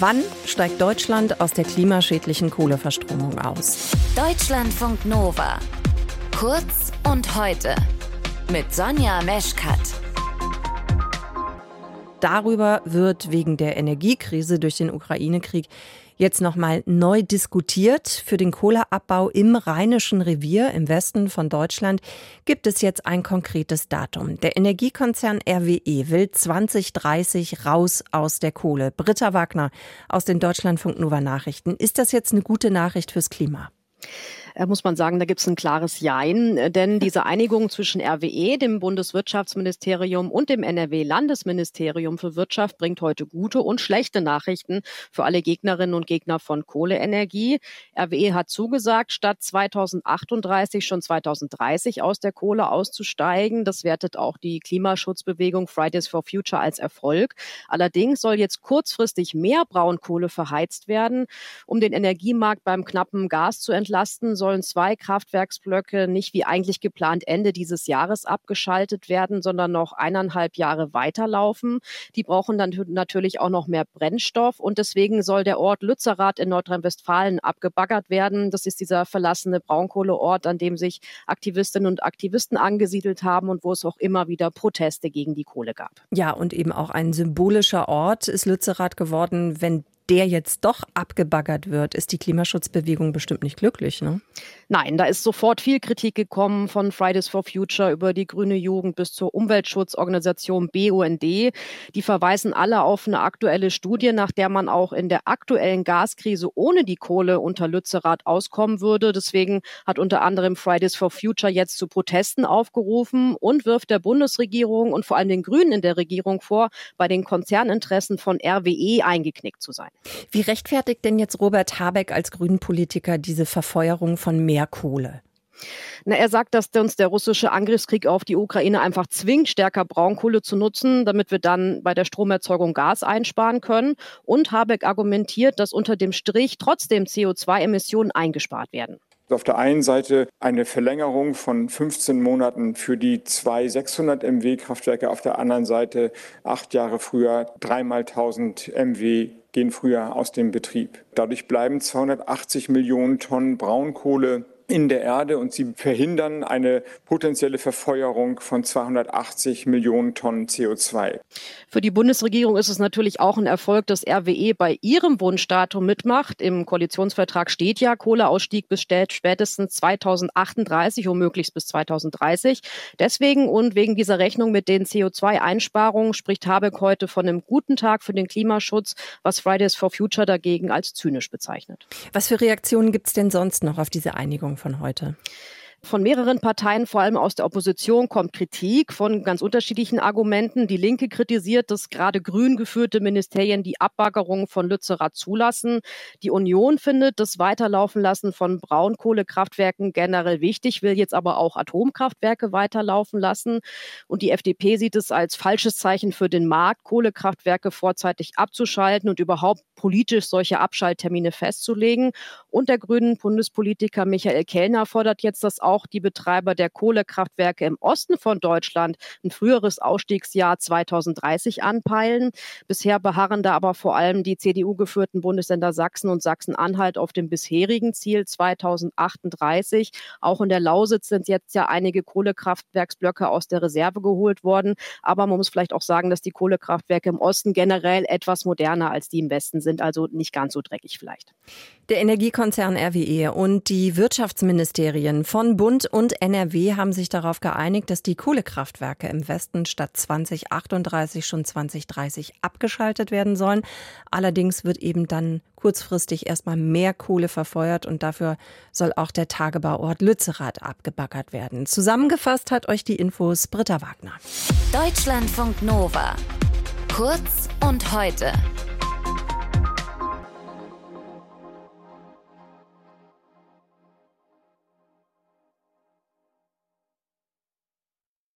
Wann steigt Deutschland aus der klimaschädlichen Kohleverstromung aus? Deutschlandfunk Nova. Kurz und heute. Mit Sonja Meschkat. Darüber wird wegen der Energiekrise durch den Ukraine-Krieg jetzt nochmal neu diskutiert. Für den Kohleabbau im Rheinischen Revier im Westen von Deutschland gibt es jetzt ein konkretes Datum. Der Energiekonzern RWE will 2030 raus aus der Kohle. Britta Wagner aus den Deutschlandfunk Nova Nachrichten. Ist das jetzt eine gute Nachricht fürs Klima? Äh, muss man sagen, da gibt es ein klares Jein. Äh, denn diese Einigung zwischen RWE, dem Bundeswirtschaftsministerium und dem NRW-Landesministerium für Wirtschaft bringt heute gute und schlechte Nachrichten für alle Gegnerinnen und Gegner von Kohleenergie. RWE hat zugesagt, statt 2038 schon 2030 aus der Kohle auszusteigen. Das wertet auch die Klimaschutzbewegung Fridays for Future als Erfolg. Allerdings soll jetzt kurzfristig mehr Braunkohle verheizt werden, um den Energiemarkt beim knappen Gas zu entlasten sollen zwei Kraftwerksblöcke nicht wie eigentlich geplant Ende dieses Jahres abgeschaltet werden, sondern noch eineinhalb Jahre weiterlaufen. Die brauchen dann natürlich auch noch mehr Brennstoff und deswegen soll der Ort Lützerath in Nordrhein-Westfalen abgebaggert werden. Das ist dieser verlassene Braunkohleort, an dem sich Aktivistinnen und Aktivisten angesiedelt haben und wo es auch immer wieder Proteste gegen die Kohle gab. Ja, und eben auch ein symbolischer Ort ist Lützerath geworden, wenn der jetzt doch abgebaggert wird, ist die Klimaschutzbewegung bestimmt nicht glücklich, ne? Nein, da ist sofort viel Kritik gekommen von Fridays for Future über die grüne Jugend bis zur Umweltschutzorganisation BUND. Die verweisen alle auf eine aktuelle Studie, nach der man auch in der aktuellen Gaskrise ohne die Kohle unter Lützerath auskommen würde. Deswegen hat unter anderem Fridays for Future jetzt zu Protesten aufgerufen und wirft der Bundesregierung und vor allem den Grünen in der Regierung vor, bei den Konzerninteressen von RWE eingeknickt zu sein. Wie rechtfertigt denn jetzt Robert Habeck als Grünen-Politiker diese Verfeuerung von mehr Kohle? Na, er sagt, dass uns der russische Angriffskrieg auf die Ukraine einfach zwingt, stärker Braunkohle zu nutzen, damit wir dann bei der Stromerzeugung Gas einsparen können. Und Habeck argumentiert, dass unter dem Strich trotzdem CO2-Emissionen eingespart werden. Auf der einen Seite eine Verlängerung von 15 Monaten für die zwei 600 MW Kraftwerke, auf der anderen Seite acht Jahre früher dreimal 1000 MW gehen früher aus dem Betrieb. Dadurch bleiben 280 Millionen Tonnen Braunkohle in der Erde und sie verhindern eine potenzielle Verfeuerung von 280 Millionen Tonnen CO2. Für die Bundesregierung ist es natürlich auch ein Erfolg, dass RWE bei ihrem Wunschdatum mitmacht. Im Koalitionsvertrag steht ja Kohleausstieg bis spätestens 2038, womöglich bis 2030. Deswegen und wegen dieser Rechnung mit den CO2-Einsparungen spricht Habeck heute von einem guten Tag für den Klimaschutz, was Fridays for Future dagegen als zynisch bezeichnet. Was für Reaktionen gibt es denn sonst noch auf diese Einigung? Von heute? Von mehreren Parteien, vor allem aus der Opposition, kommt Kritik von ganz unterschiedlichen Argumenten. Die Linke kritisiert, dass gerade grün geführte Ministerien die Abbaggerung von Lützerath zulassen. Die Union findet das Weiterlaufen lassen von Braunkohlekraftwerken generell wichtig, will jetzt aber auch Atomkraftwerke weiterlaufen lassen. Und die FDP sieht es als falsches Zeichen für den Markt, Kohlekraftwerke vorzeitig abzuschalten und überhaupt politisch solche Abschalttermine festzulegen. Und der grünen Bundespolitiker Michael Kellner fordert jetzt, dass auch die Betreiber der Kohlekraftwerke im Osten von Deutschland ein früheres Ausstiegsjahr 2030 anpeilen. Bisher beharren da aber vor allem die CDU-geführten Bundesländer Sachsen und Sachsen-Anhalt auf dem bisherigen Ziel 2038. Auch in der Lausitz sind jetzt ja einige Kohlekraftwerksblöcke aus der Reserve geholt worden. Aber man muss vielleicht auch sagen, dass die Kohlekraftwerke im Osten generell etwas moderner als die im Westen sind, also nicht ganz so dreckig vielleicht. Der Energiekonzern RWE und die Wirtschaftsministerien von Bund und NRW haben sich darauf geeinigt, dass die Kohlekraftwerke im Westen statt 2038 schon 2030 abgeschaltet werden sollen. Allerdings wird eben dann kurzfristig erstmal mehr Kohle verfeuert und dafür soll auch der Tagebauort Lützerath abgebaggert werden. Zusammengefasst hat euch die Infos Britta Wagner. Deutschlandfunk Nova. Kurz und heute.